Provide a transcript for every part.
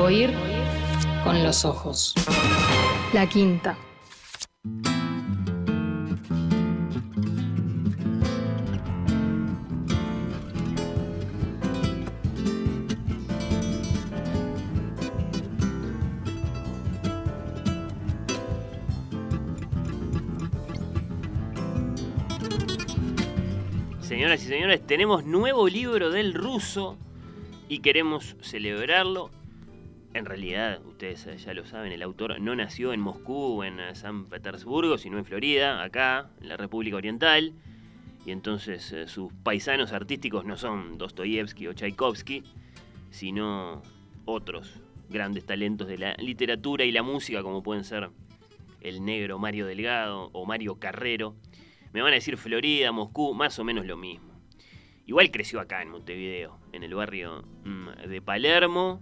Oír con los ojos. La quinta. Señoras y señores, tenemos nuevo libro del ruso y queremos celebrarlo. En realidad, ustedes ya lo saben, el autor no nació en Moscú o en San Petersburgo, sino en Florida, acá, en la República Oriental. Y entonces eh, sus paisanos artísticos no son Dostoyevsky o Tchaikovsky, sino otros grandes talentos de la literatura y la música, como pueden ser el negro Mario Delgado o Mario Carrero. Me van a decir Florida, Moscú, más o menos lo mismo. Igual creció acá en Montevideo, en el barrio mm, de Palermo,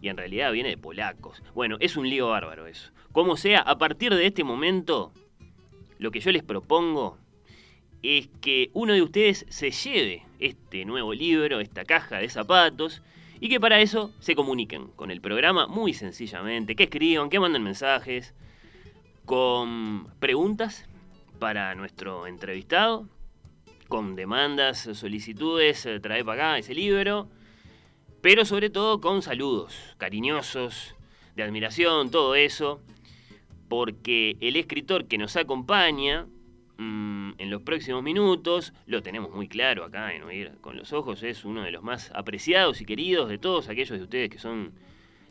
y en realidad viene de polacos. Bueno, es un lío bárbaro eso. Como sea, a partir de este momento, lo que yo les propongo es que uno de ustedes se lleve este nuevo libro, esta caja de zapatos, y que para eso se comuniquen con el programa muy sencillamente, que escriban, que manden mensajes, con preguntas para nuestro entrevistado, con demandas, solicitudes, eh, trae para acá ese libro, pero sobre todo con saludos cariñosos, de admiración, todo eso, porque el escritor que nos acompaña mm, en los próximos minutos, lo tenemos muy claro acá en Oír con los Ojos, es uno de los más apreciados y queridos de todos aquellos de ustedes que son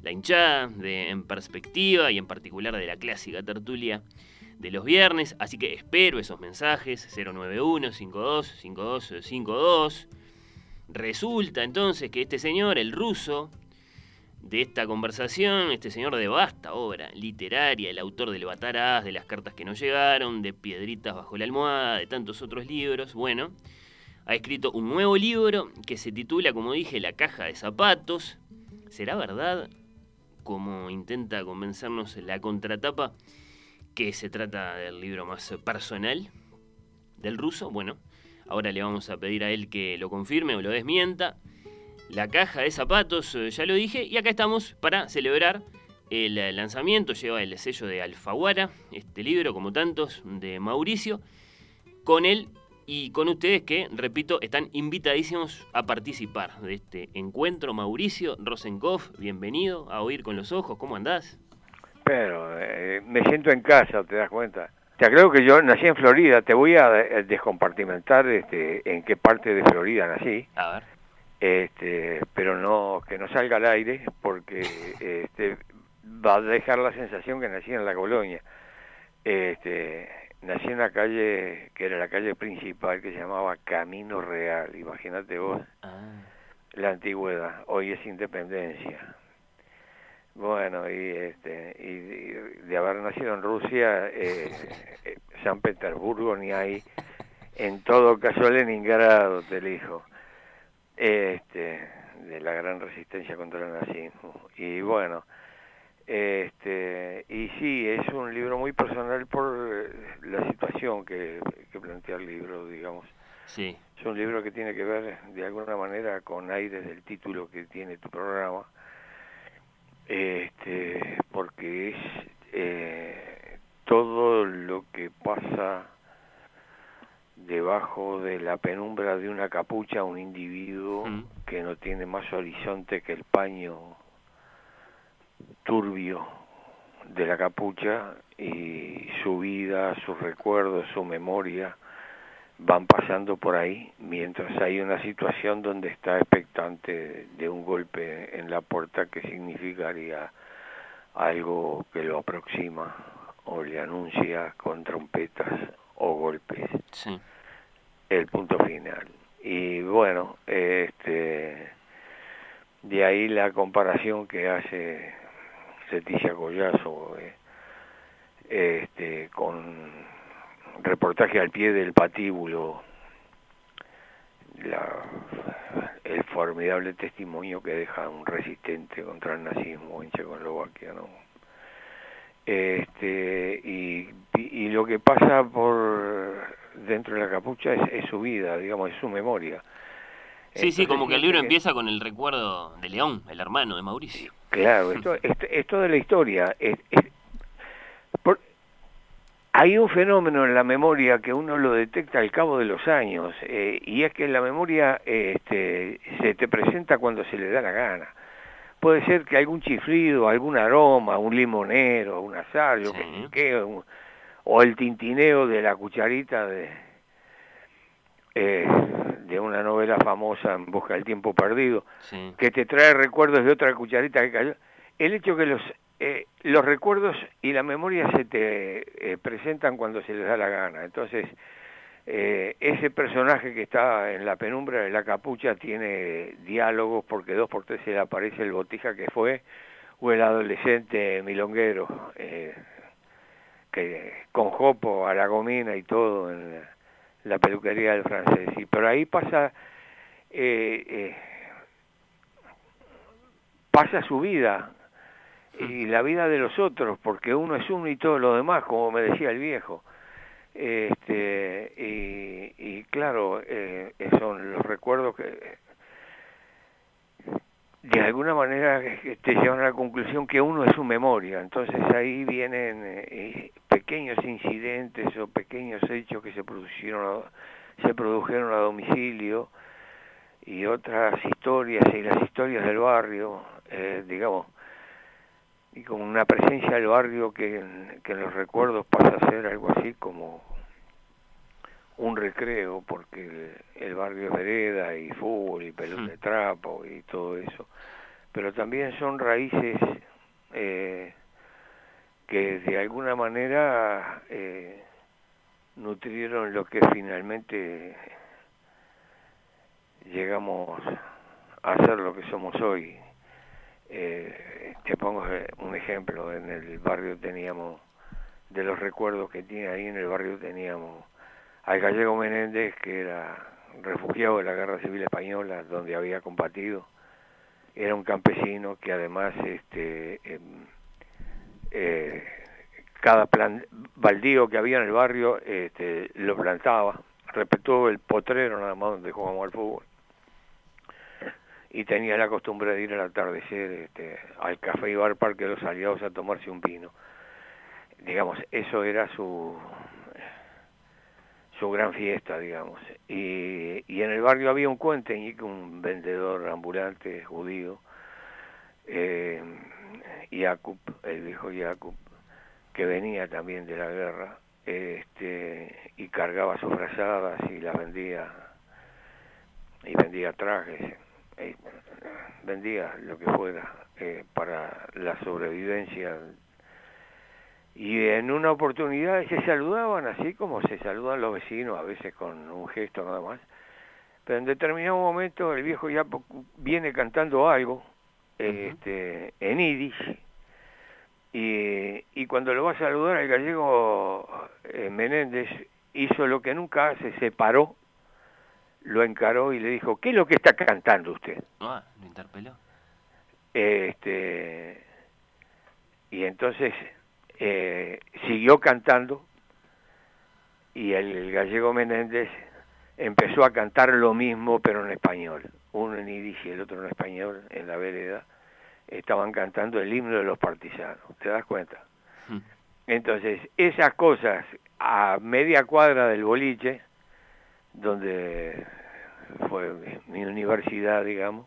la hinchada de En Perspectiva y en particular de la clásica tertulia de los viernes, así que espero esos mensajes 091 52 52 Resulta entonces que este señor, el ruso, de esta conversación, este señor de vasta obra literaria, el autor del Batarás, de las cartas que no llegaron, de Piedritas bajo la almohada, de tantos otros libros, bueno, ha escrito un nuevo libro que se titula, como dije, La caja de zapatos. ¿Será verdad, como intenta convencernos la contratapa, que se trata del libro más personal del ruso. Bueno, ahora le vamos a pedir a él que lo confirme o lo desmienta. La caja de zapatos, eh, ya lo dije, y acá estamos para celebrar el lanzamiento. Lleva el sello de Alfaguara, este libro, como tantos, de Mauricio, con él y con ustedes que, repito, están invitadísimos a participar de este encuentro. Mauricio Rosenkopf, bienvenido a Oír con los Ojos, ¿cómo andás? Pero eh, me siento en casa, ¿te das cuenta? Te creo que yo nací en Florida, te voy a eh, descompartimentar este, en qué parte de Florida nací. A ver. Este, pero no que no salga al aire porque este, va a dejar la sensación que nací en la colonia. Este, nací en la calle que era la calle principal que se llamaba Camino Real, imagínate vos. Ah. La antigüedad, hoy es Independencia. Bueno, y, este, y, de haber nacido en Rusia, eh, eh, San Petersburgo ni hay, en todo caso Leningrado, te elijo, este, de la gran resistencia contra el nazismo. Y bueno, este, y sí, es un libro muy personal por la situación que, que plantea el libro, digamos. Sí. Es un libro que tiene que ver de alguna manera con aires del título que tiene tu programa este, porque es eh, todo lo que pasa debajo de la penumbra de una capucha un individuo mm. que no tiene más horizonte que el paño turbio de la capucha y su vida, sus recuerdos, su memoria van pasando por ahí mientras hay una situación donde está expectante de un golpe en la puerta que significaría algo que lo aproxima o le anuncia con trompetas o golpes. El punto final. Y bueno, este de ahí la comparación que hace Ceticia Collazo eh, este, con reportaje al pie del patíbulo, la, el formidable testimonio que deja un resistente contra el nazismo en Checoslovaquia, ¿no? Este, y, y, lo que pasa por dentro de la capucha es, su vida, digamos, es su memoria. Sí, sí, como que el libro empieza con el recuerdo de León, el hermano de Mauricio. Claro, esto, esto, esto de la historia. es- es- hay un fenómeno en la memoria que uno lo detecta al cabo de los años, eh, y es que la memoria este, se te presenta cuando se le da la gana. Puede ser que algún chiflido, algún aroma, un limonero, un azar, yo Sí. que un- o el tintineo de la cucharita de, eh, de una novela famosa en Busca del Tiempo Perdido, Sí. que te trae recuerdos de otra cucharita que cayó. El hecho que los eh, los recuerdos y la memoria se te eh, presentan cuando se les da la gana. Entonces, eh, ese personaje que está en la penumbra de la capucha tiene diálogos porque dos por tres se le aparece el botija que fue o el adolescente milonguero eh, que con jopo a la gomina y todo en la, peluquería del francés. Y por ahí pasa pasa su vida y la vida de los otros, porque uno es uno y todo lo demás, como me decía el viejo. Este, y, claro, eh, son los recuerdos que de alguna manera que te llevan a la conclusión que uno es su memoria. Entonces ahí vienen eh, pequeños incidentes o pequeños hechos que se produjeron se produjeron a domicilio y otras historias y las historias del barrio, eh, digamos, y con una presencia del barrio que, en- que en los recuerdos pasa a ser algo así como un recreo, porque el, el barrio es vereda y fútbol y pelota de trapo y todo eso, pero también son raíces eh, que de alguna manera eh, nutrieron lo que finalmente llegamos a ser lo que somos hoy. Eh, te pongo eh, un ejemplo, en el barrio teníamos, de los recuerdos que tiene ahí en el barrio teníamos al gallego Menéndez, que era refugiado de la Guerra Civil Española, donde había combatido, era un campesino que además este em, eh, cada plan baldío que había en el barrio este, lo plantaba, respetó el potrero nada más donde jugábamos al fútbol y tenía la costumbre de ir al atardecer este, al café y bar Parque de los Aliados a tomarse un vino. Digamos, eso era su su gran fiesta, digamos. Y, y en el barrio había un cuenteñique, un vendedor ambulante judío, eh, Jacob, el viejo Jacob, que venía también de la guerra, este, y cargaba sus frazadas y las vendía, y vendía trajes, eh, vendía lo que fuera eh, para la sobrevivencia y en una oportunidad se saludaban así como se saludan los vecinos, a veces con un gesto nada más. Pero en determinado momento el viejo ya viene cantando algo este, en Yiddish y, y cuando lo va a saludar el gallego eh, Menéndez hizo lo que nunca hace, se paró, lo encaró y le dijo, ¿qué es lo que está cantando usted? Ah, lo interpeló. Este, y entonces eh, siguió cantando y el gallego Menéndez empezó a cantar lo mismo pero en español, uno en yiddish y el otro en español en la vereda, estaban cantando el himno de los partisanos, ¿te das cuenta? Mm. Entonces, esas cosas a media cuadra del boliche, donde fue mi universidad, digamos,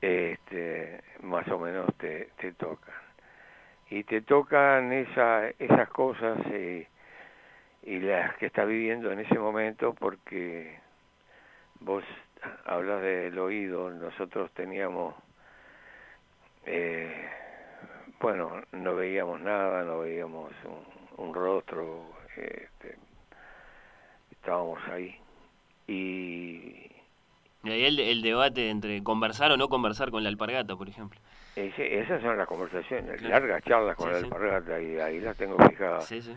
este, más o menos te, te tocan. Y te tocan esa, esas cosas eh, y las que estás viviendo en ese momento porque vos hablas del oído, nosotros teníamos, eh, bueno, no veíamos nada, no veíamos un, un rostro, este, estábamos ahí. Y Y ahí el, el debate entre conversar o no conversar con la alpargata, por ejemplo. ese- esas son las conversaciones, Claro. largas charlas con Sí, la sí. alpargata y ahí las tengo fijadas. Sí, sí.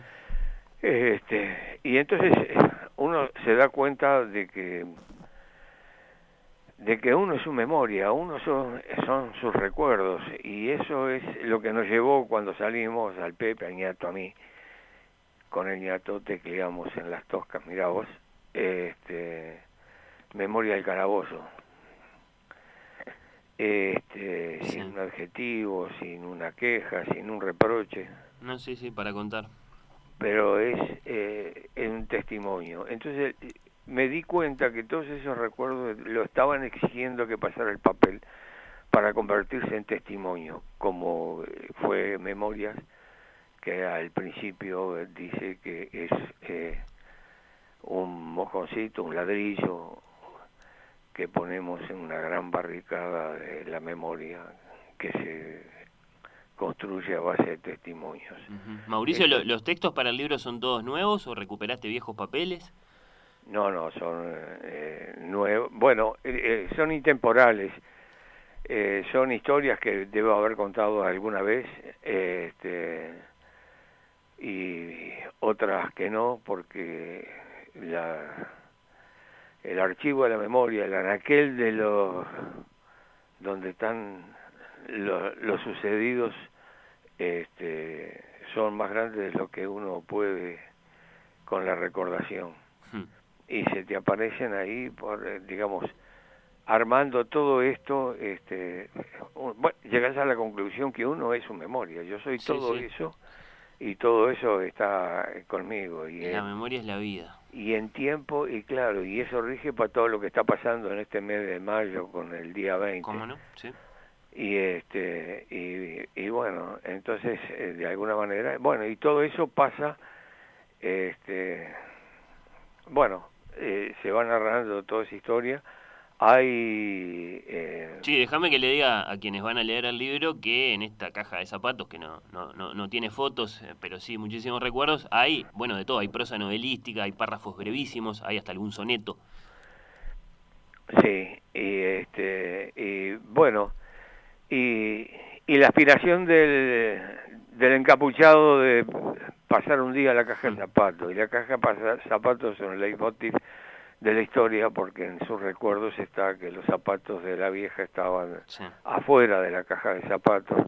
Este, y entonces uno se da cuenta de que de que uno es su memoria, uno son, son sus recuerdos y eso es lo que nos llevó cuando salimos al Pepe, al ñato, a mí, con el ñato tecleamos en las toscas, mirá vos, este, memoria del calabozo, este, Sí. sin un adjetivo, sin una queja, sin un reproche, No, sí, sí, para contar. pero es eh, es un testimonio. Entonces me di cuenta que todos esos recuerdos lo estaban exigiendo que pasara el papel para convertirse en testimonio, como eh, fue Memorias, que al principio dice que es eh, un mojoncito, un ladrillo que ponemos en una gran barricada de la memoria que se construye a base de testimonios. Mauricio, ¿lo- ¿los textos para el libro son todos nuevos o recuperaste viejos papeles? No, no, son eh, nuevos. Bueno, eh, eh, son intemporales. Eh, son historias que debo haber contado alguna vez este, y otras que no, porque la, el archivo de la memoria, el anaquel de los donde están lo- los sucedidos, este, son más grandes de lo que uno puede con la recordación Hmm. y se te aparecen ahí por eh, digamos armando todo esto este un- bueno, llegas a la conclusión que uno es su memoria yo soy Sí, todo sí. eso y todo eso está conmigo y La memoria es la vida. Y en tiempo y claro y eso rige para todo lo que está pasando en este mes de mayo con el día 20 ¿Cómo no? Sí. y este y, y bueno entonces eh, de alguna manera bueno y todo eso pasa este bueno eh, se va narrando toda esa historia hay eh, Sí, déjame que le diga a quienes van a leer el libro que en esta caja de zapatos, que no, no, no, no tiene fotos, eh, pero sí muchísimos recuerdos, hay, bueno, de todo, hay prosa novelística, hay párrafos brevísimos, hay hasta algún soneto. sí y este y bueno y, y la aspiración del, del encapuchado de pasar un día a la caja de zapatos. Y la caja de zapatos son el leitmotiv de la historia porque en sus recuerdos está que los zapatos de la vieja estaban Sí. afuera de la caja de zapatos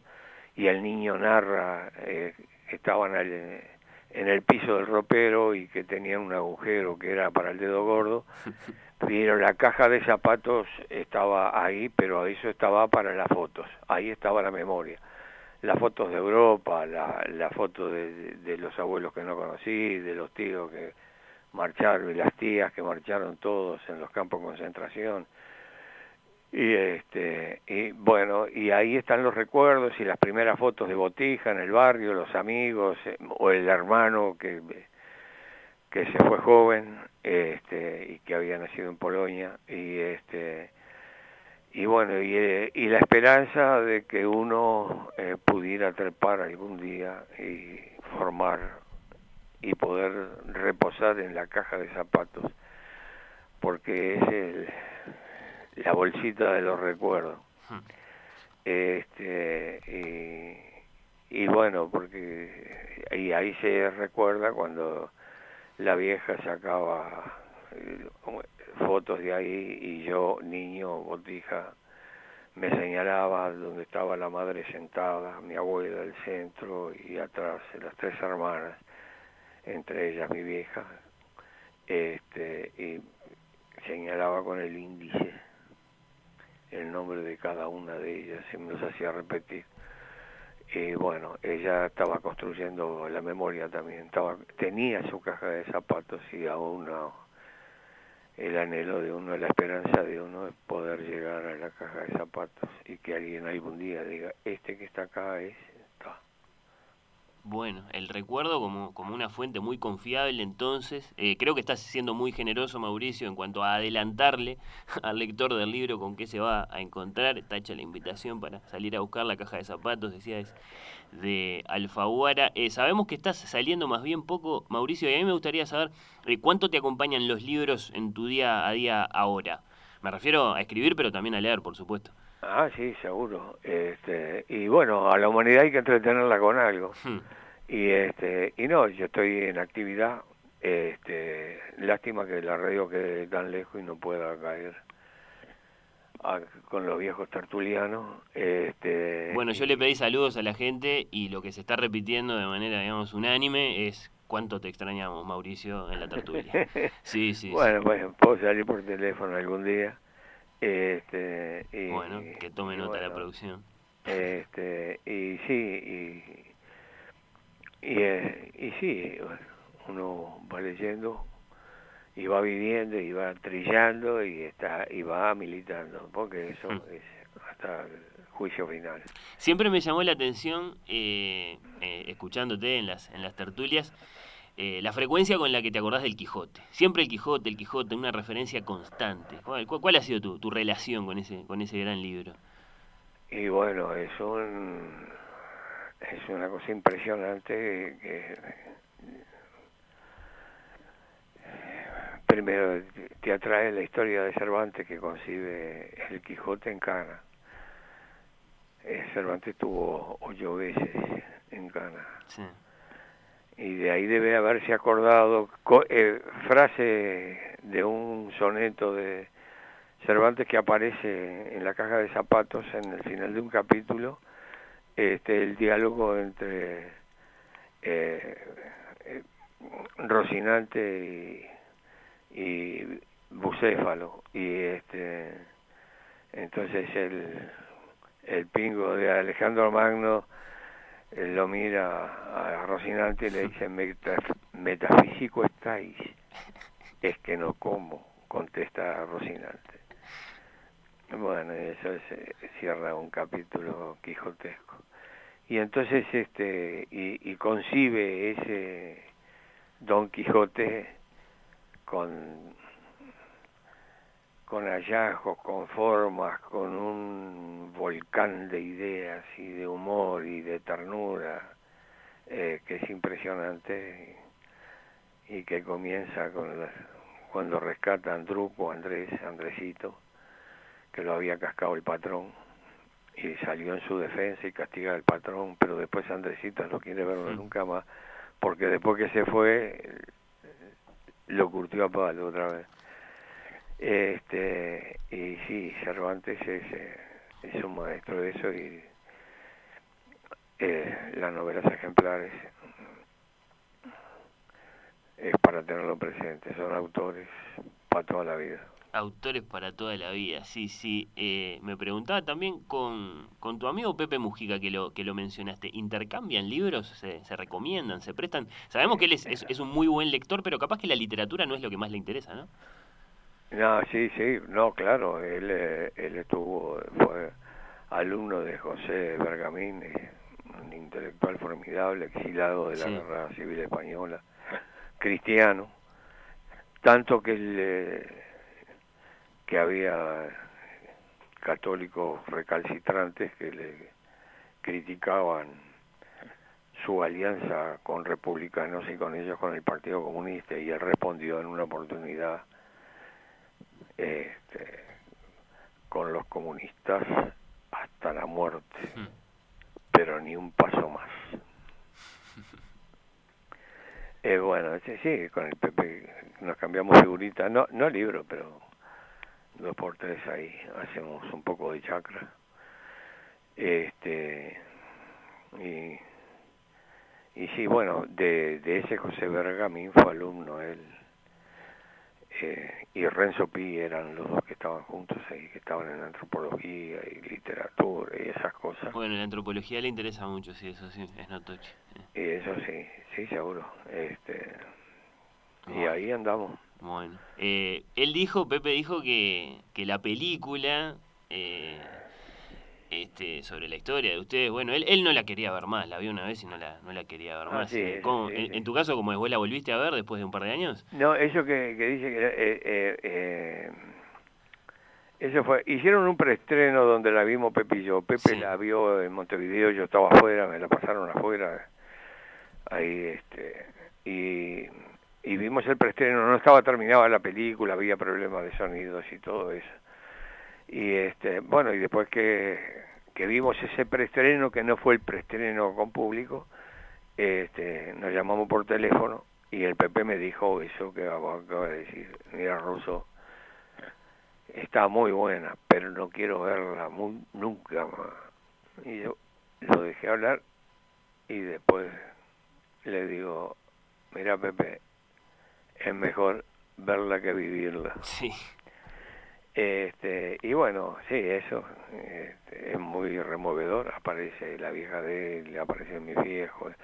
y el niño narra eh, que estaban al- en el piso del ropero y que tenían un agujero que era para el dedo gordo. Pero la caja de zapatos estaba ahí pero eso estaba para las fotos. Ahí estaba la memoria. Las fotos de Europa la, la foto de, de- de los abuelos que no conocí de los tíos que marcharon y las tías que marcharon todos en los campos de concentración. Y este y bueno y ahí están los recuerdos y las primeras fotos de Botija en el barrio los amigos eh, o el hermano que que se fue joven este y que había nacido en Polonia y este y bueno y, eh, y la esperanza de que uno eh, pudiera trepar algún día y formar y poder reposar en la caja de zapatos porque es el, la bolsita de los recuerdos Hmm. este y, y bueno porque y ahí se recuerda cuando la vieja sacaba eh, fotos de ahí y yo niño botija me señalaba donde estaba la madre sentada mi abuela del centro y atrás las tres hermanas entre ellas mi vieja este y señalaba con el índice el nombre de cada una de ellas y me los hacía repetir. Y bueno ella estaba construyendo la memoria también estaba tenía su caja de zapatos y aún no el anhelo de uno la esperanza de uno es poder llegar a la caja de zapatos y que alguien algún día diga este que está acá es Bueno, el recuerdo como, como una fuente muy confiable entonces. Eh, creo que estás siendo muy generoso, Mauricio, en cuanto a adelantarle al lector del libro con qué se va a encontrar. Está hecha la invitación para salir a buscar la caja de zapatos, decías, de Alfaguara. Eh, sabemos que estás saliendo más bien poco, Mauricio, y a mí me gustaría saber eh, cuánto te acompañan los libros en tu día a día ahora. Me refiero a escribir, pero también a leer, por supuesto. Ah, sí, seguro. Este, y bueno, a la humanidad hay que entretenerla con algo. Hmm. Y este, y no, yo estoy en actividad. Este, lástima que la radio quede tan lejos y no pueda caer a- con los viejos tertulianos. Este, Bueno, yo le pedí saludos a la gente y lo que se está repitiendo de manera, digamos, unánime es cuánto te extrañamos, Mauricio, en la tertulia. Sí, sí, sí. Bueno, pues puedo salir por teléfono algún día Este, y, Bueno, que tome y nota la bueno, producción. Este, y sí, y, y, eh, y sí, uno va leyendo y va viviendo y va trillando y está y va militando, porque eso Mm. es hasta el juicio final. Siempre me llamó la atención, eh, eh, escuchándote en las, en las tertulias, eh, la frecuencia con la que te acordás del Quijote. Siempre el Quijote, el Quijote, una referencia constante. ¿Cuál, ha sido tu, tu relación con ese, con ese gran libro? Y bueno, es un es una cosa impresionante que primero te atrae la historia de Cervantes que concibe el Quijote en Cana. Eh, Cervantes tuvo ocho veces en Cana Sí. Y de ahí debe haberse acordado co- eh, frase de un soneto de Cervantes que aparece en la caja de zapatos en el final de un capítulo este el diálogo entre eh, eh, Rocinante y, y Bucéfalo. Y este entonces el el pingo de Alejandro Magno lo mira a Rocinante y le dice, "Metaf- metafísico estáis. Es que no como, contesta Rocinante. Bueno, eso es, eh, cierra un capítulo quijotesco. Y entonces, este, y, y concibe ese Don Quijote con con hallazgos, con formas, con un volcán de ideas y de humor y de ternura eh, que es impresionante y, y que comienza con cuando rescata a Andruco, Andrés, Andresito, que lo había cascado el patrón y salió en su defensa y castiga al patrón, pero después Andresito no quiere verlo nunca más, porque después que se fue lo curtió a palo otra vez. Este, y sí, Cervantes es, eh, es un maestro de eso y eh, las novelas ejemplares es para tenerlo presente, son autores para toda la vida. Autores para toda la vida, sí, sí. Eh, me preguntaba también con, con tu amigo Pepe Mujica, que lo, que lo mencionaste, ¿intercambian libros? ¿Se, se recomiendan? ¿Se prestan? Sabemos que él es, es, es un muy buen lector, pero capaz que la literatura no es lo que más le interesa, ¿no? No, sí, sí, no, claro, él, eh, él estuvo, fue alumno de José Bergamín, un intelectual formidable, exilado de la Sí. Guerra Civil Española, cristiano, tanto que él, eh, que había católicos recalcitrantes que le criticaban su alianza con republicanos y con ellos con el Partido Comunista y él respondió en una oportunidad este, con los comunistas hasta la muerte, Mm. pero ni un paso más. Eh, bueno, sí, sí, con el Pepe nos cambiamos figuritas, no, no libro, pero dos por tres ahí hacemos un poco de chakra. Este, y, y sí, bueno, de, de ese José Bergamín fue alumno él. Eh, y Renzo Pi eran los dos que estaban juntos ahí, que estaban en antropología y literatura y esas cosas. Bueno, la antropología le interesa mucho, sí, eso sí, es notorio. Y eso sí, sí, seguro. Este, y ahí andamos. Bueno, eh, él dijo, Pepe dijo que, que la película eh, este, sobre la historia de ustedes, bueno, él, él no la quería ver más, la vio una vez y no la, no la quería ver Ah, más. sí, Eh, sí, ¿cómo- sí, en, tu caso, como después la volviste a ver después de un par de años? No, eso que, que dice que... Eh, eh, eh, eso fue, hicieron un preestreno donde la vimos Pepe y yo. Pepe la vio en Montevideo, yo estaba afuera, me la pasaron afuera. Ahí, este, y, y vimos el preestreno, no estaba terminada la película, había problemas de sonidos y todo eso. Y este, bueno, y después que, que vimos ese preestreno, que no fue el preestreno con público, este, nos llamamos por teléfono y el Pepe me dijo eso que acaba de decir, mira Russo, está muy buena, pero no quiero verla nunca más. Y yo lo dejé hablar y después le digo, mira Pepe, es mejor verla que vivirla. Sí, Este, y bueno, sí, eso este, es muy removedor. Aparece la vieja de él, aparecen mis viejos.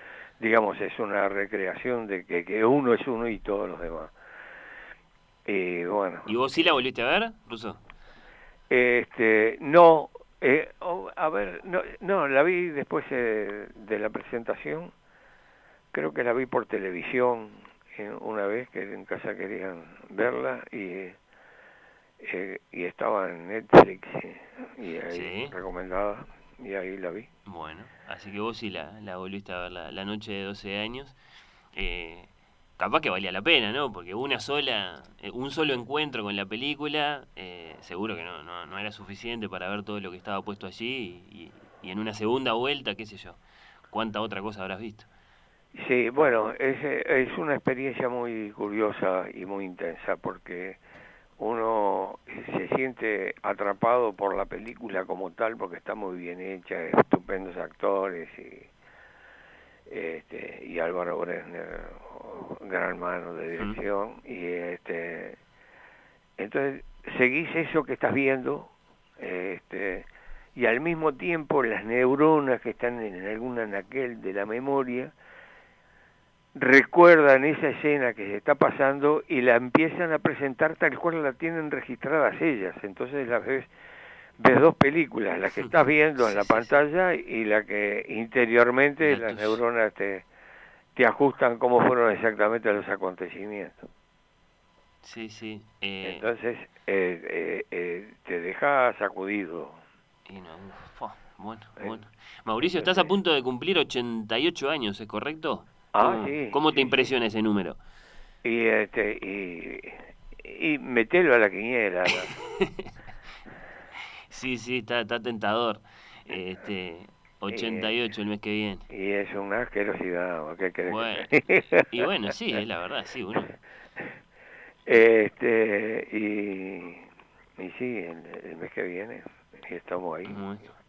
Digamos, es una recreación de que, que uno es uno y todos los demás. Y bueno. ¿Y vos sí la volviste a ver, Ruso? Este, no, eh, oh, a ver, no, no, la vi después eh, de la presentación. Creo que la vi por televisión eh, una vez que en casa querían verla y eh, y estaba en Netflix y ahí recomendada y ahí la vi. Bueno, así que vos sí la, la volviste a ver la, noche de 12 años. Eh, capaz que valía la pena, ¿no? Porque una sola, eh, un solo encuentro con la película, eh, seguro que no, no, no, era suficiente para ver todo lo que estaba puesto allí y, y, en una segunda vuelta, qué sé yo, cuánta otra cosa habrás visto. Sí, bueno, es, es una experiencia muy curiosa y muy intensa porque uno se siente atrapado por la película como tal porque está muy bien hecha, estupendos actores y este, y Álvaro Bresner, gran mano de dirección y este entonces seguís eso que estás viendo este y al mismo tiempo las neuronas que están en algún anaquel de la memoria recuerdan esa escena que se está pasando y la empiezan a presentar tal cual la tienen registradas ellas. Entonces las ves, ves dos películas, la que estás viendo en la pantalla y la que interiormente las neuronas te, te ajustan cómo fueron exactamente los acontecimientos. Sí, sí. Eh, Entonces eh, eh, te deja sacudido. Y no, bueno, bueno. Mauricio, estás a punto de cumplir 88 años, ¿es correcto? Ah, ¿Cómo, te impresiona ese número? Y, este, y, y metelo a la quiniela. sí, sí, está, está tentador. Este, 88 el mes que viene. Y es una asquerosidad, ¿qué bueno, Y bueno, sí, es la verdad, sí, uno. Este, y, y sí, el, mes que viene, estamos ahí.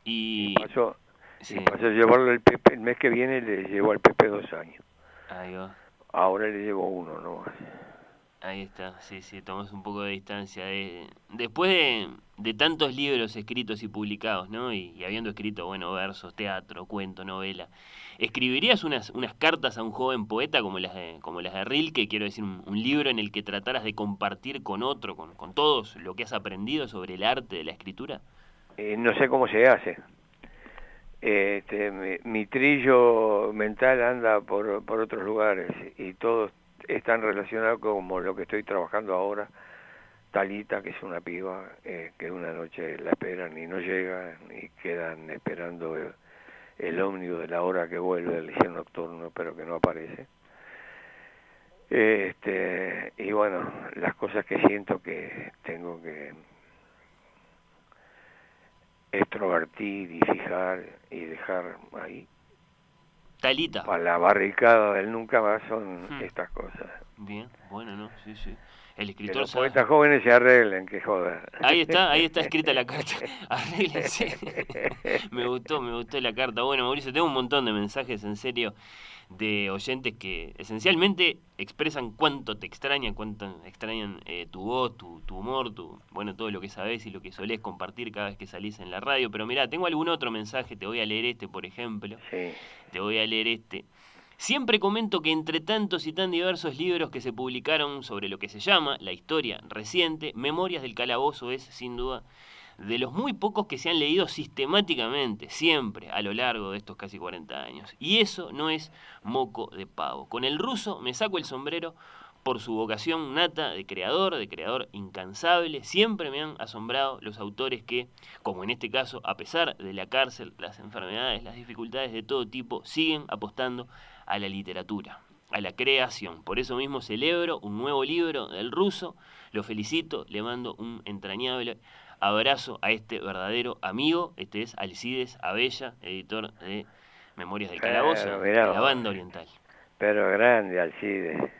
Y, y pasó, sí. pasó llevarlo el, Pepe, el mes que viene, le llevó al Pepe dos años. Ahora le llevo uno, ¿no? Ahí está, sí, sí, tomamos un poco de distancia. De, después de, de, tantos libros escritos y publicados, ¿no? Y, habiendo escrito, bueno, versos, teatro, cuento, novela, ¿escribirías unas, unas cartas a un joven poeta como las de, como las de Rilke? Quiero decir, un, libro en el que trataras de compartir con otro, con, con todos, lo que has aprendido sobre el arte de la escritura? Eh, no sé cómo se hace este, mi, trillo mental anda por, por otros lugares y todos están relacionados como lo que estoy trabajando ahora. Talita, que es una piba, eh, que una noche la esperan y no llega, y quedan esperando el, el ómnibus de la hora que vuelve el liceo nocturno, pero que no aparece. Este, y bueno, las cosas que siento que tengo que extrovertir y fijar y dejar ahí. Talita. Para la barricada del nunca más son hmm. estas cosas. Bien, bueno, no, sí, sí. El escritor. Que los poetas jóvenes se arreglen, que joda. Ahí está, ahí está escrita la carta. Arréglense. me gustó, me gustó la carta. Bueno, Mauricio, tengo un montón de mensajes, en serio de oyentes que esencialmente expresan cuánto te extrañan, cuánto extrañan eh, tu voz, tu, tu, humor, tu, bueno, todo lo que sabes y lo que solés compartir cada vez que salís en la radio. Pero mira, tengo algún otro mensaje, te voy a leer este, por ejemplo. Te voy a leer este. Siempre comento que entre tantos y tan diversos libros que se publicaron sobre lo que se llama la historia reciente, Memorias del Calabozo es, sin duda, de los muy pocos que se han leído sistemáticamente, siempre, a lo largo de estos casi 40 años. Y eso no es moco de pavo. Con el ruso me saco el sombrero por su vocación nata de creador, de creador incansable. Siempre me han asombrado los autores que, como en este caso, a pesar de la cárcel, las enfermedades, las dificultades de todo tipo, siguen apostando a la literatura, a la creación. Por eso mismo celebro un nuevo libro del ruso, lo felicito, le mando un entrañable abrazo a este verdadero amigo. Este es Alcides Abella, editor de Memorias del Calabozo, de la banda oriental. Pero grande Alcides.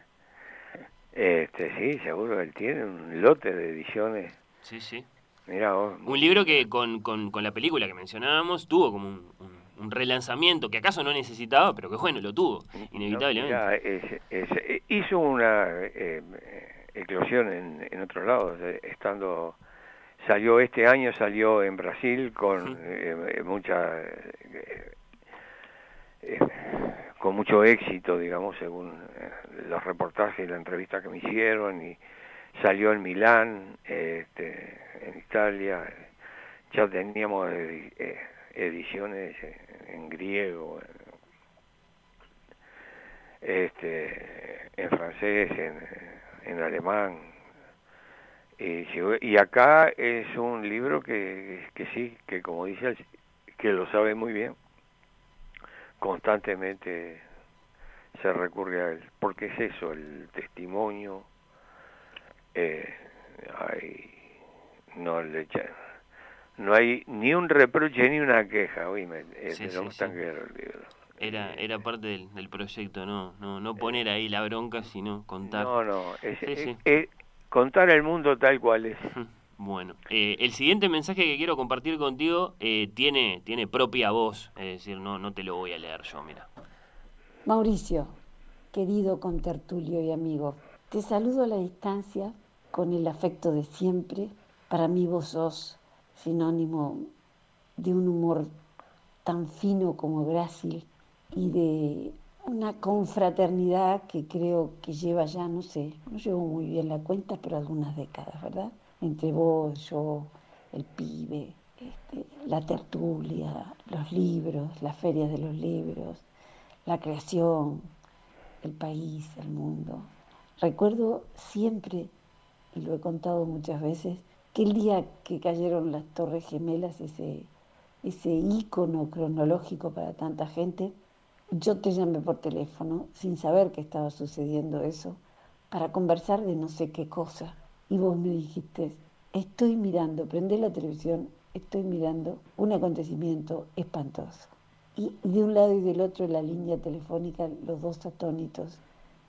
Este, sí, seguro él tiene un lote de ediciones. Sí, sí. Mira Un libro que con, con, con, la película que mencionábamos tuvo como un, un, relanzamiento que acaso no necesitaba, pero que bueno, lo tuvo, inevitablemente. hizo una eh, eclosión en, en otros lados, eh, estando salió este año, salió en Brasil con eh, mucha con mucho éxito, digamos, según los reportajes y la entrevista que me hicieron, y salió en Milán, este, en Italia, ya teníamos ediciones en griego, este, en francés, en, en alemán. Y, y, acá es un libro que, que sí, que como dice, que lo sabe muy bien, constantemente se recurre a él, porque es eso, el testimonio, eh, hay, no le no hay ni un reproche ni una queja, oíme, es sí, sí, Era, era parte del, del, proyecto, no, no, no poner ahí la bronca, sino contar. No, no, es, contar el mundo tal cual es. Bueno, eh, el siguiente mensaje que quiero compartir contigo eh, tiene, tiene propia voz, es decir, no, no te lo voy a leer yo, mira. Mauricio, querido contertulio y amigo, te saludo a la distancia con el afecto de siempre. Para mí vos sos sinónimo de un humor tan fino como grácil y de una confraternidad que creo que lleva ya, no sé, no llevo muy bien la cuenta, pero algunas décadas, ¿verdad? Entre vos, yo, el pibe, este, la tertulia, los libros, las ferias de los libros, la creación, el país, el mundo. Recuerdo siempre, y lo he contado muchas veces, que el día que cayeron las Torres Gemelas, ese, ese ícono cronológico para tanta gente, yo te llamé por teléfono sin saber que estaba sucediendo eso, para conversar de no sé qué cosa. Y vos me dijiste, estoy mirando, prendé la televisión, estoy mirando un acontecimiento espantoso. Y de un lado y del otro de la línea telefónica, los dos atónitos,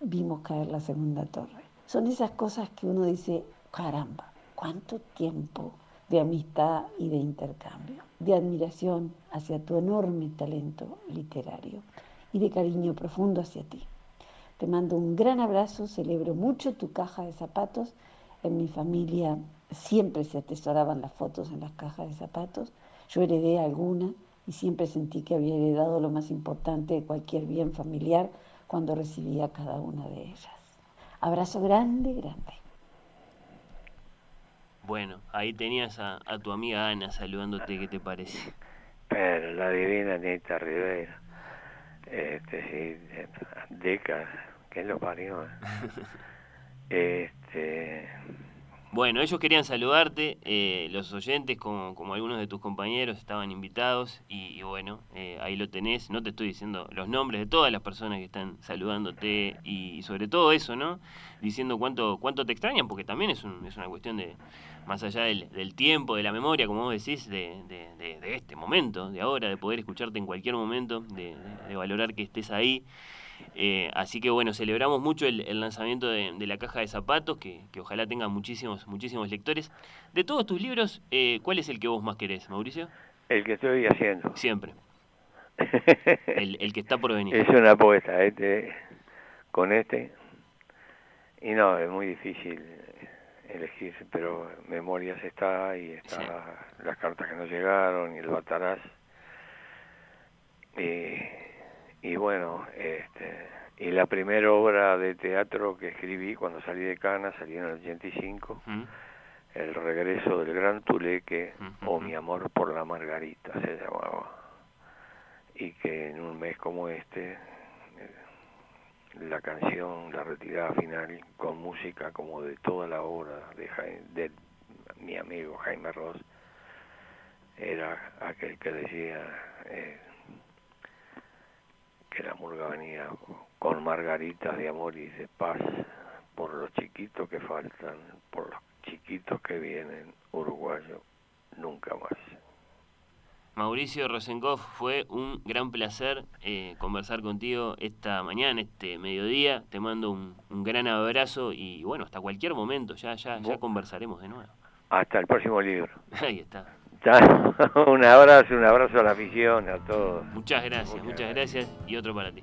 vimos caer la segunda torre. Son esas cosas que uno dice, caramba, cuánto tiempo de amistad y de intercambio, de admiración hacia tu enorme talento literario y de cariño profundo hacia ti. Te mando un gran abrazo, celebro mucho tu caja de zapatos. En mi familia siempre se atesoraban las fotos en las cajas de zapatos. Yo heredé alguna y siempre sentí que había heredado lo más importante de cualquier bien familiar cuando recibía cada una de ellas. Abrazo grande, grande. Bueno, ahí tenías a, tu amiga Ana saludándote, ¿qué te parece? Pero la divina Anita Rivera, este, sí, décadas, que lo parió. este, bueno, ellos querían saludarte, eh, los oyentes, como, como, algunos de tus compañeros, estaban invitados y, bueno, eh, ahí lo tenés. No te estoy diciendo los nombres de todas las personas que están saludándote y, sobre todo eso, ¿no? Diciendo cuánto, cuánto te extrañan, porque también es, un, es una cuestión de, más allá del, del, tiempo, de la memoria, como vos decís, de, de, de, este momento, de ahora, de poder escucharte en cualquier momento, de, valorar que estés ahí. Eh, así que bueno, celebramos mucho el, lanzamiento de, la caja de zapatos, que, ojalá tenga muchísimos, muchísimos lectores. De todos tus libros, eh, ¿cuál es el que vos más querés, Mauricio? El que estoy haciendo. Siempre. el, el que está por venir. Es una apuesta, este, con este. Y no, es muy difícil elegir, pero Memorias está y está las cartas que no llegaron y el Batarás. Y y bueno, este, y la primera obra de teatro que escribí cuando salí de Cana, salí en el 85, El regreso del gran Tuleque o Mi amor por la Margarita se llamaba. Y que en un mes como este, la canción, la retirada final, con música como de toda la obra de, de mi amigo Jaime Ross, era aquel que decía... Eh, que la murga venía con margaritas de amor y de paz por los chiquitos que faltan, por los chiquitos que vienen, uruguayo, nunca más. Mauricio Rosenkopf, fue un gran placer eh, conversar contigo esta mañana, este mediodía. Te mando un, gran abrazo y bueno, hasta cualquier momento, ya, ya, ya conversaremos de nuevo. Hasta el próximo libro. Ahí está. un abrazo, un abrazo a la afición, a todos. Muchas gracias, muchas, gracias y otro para ti.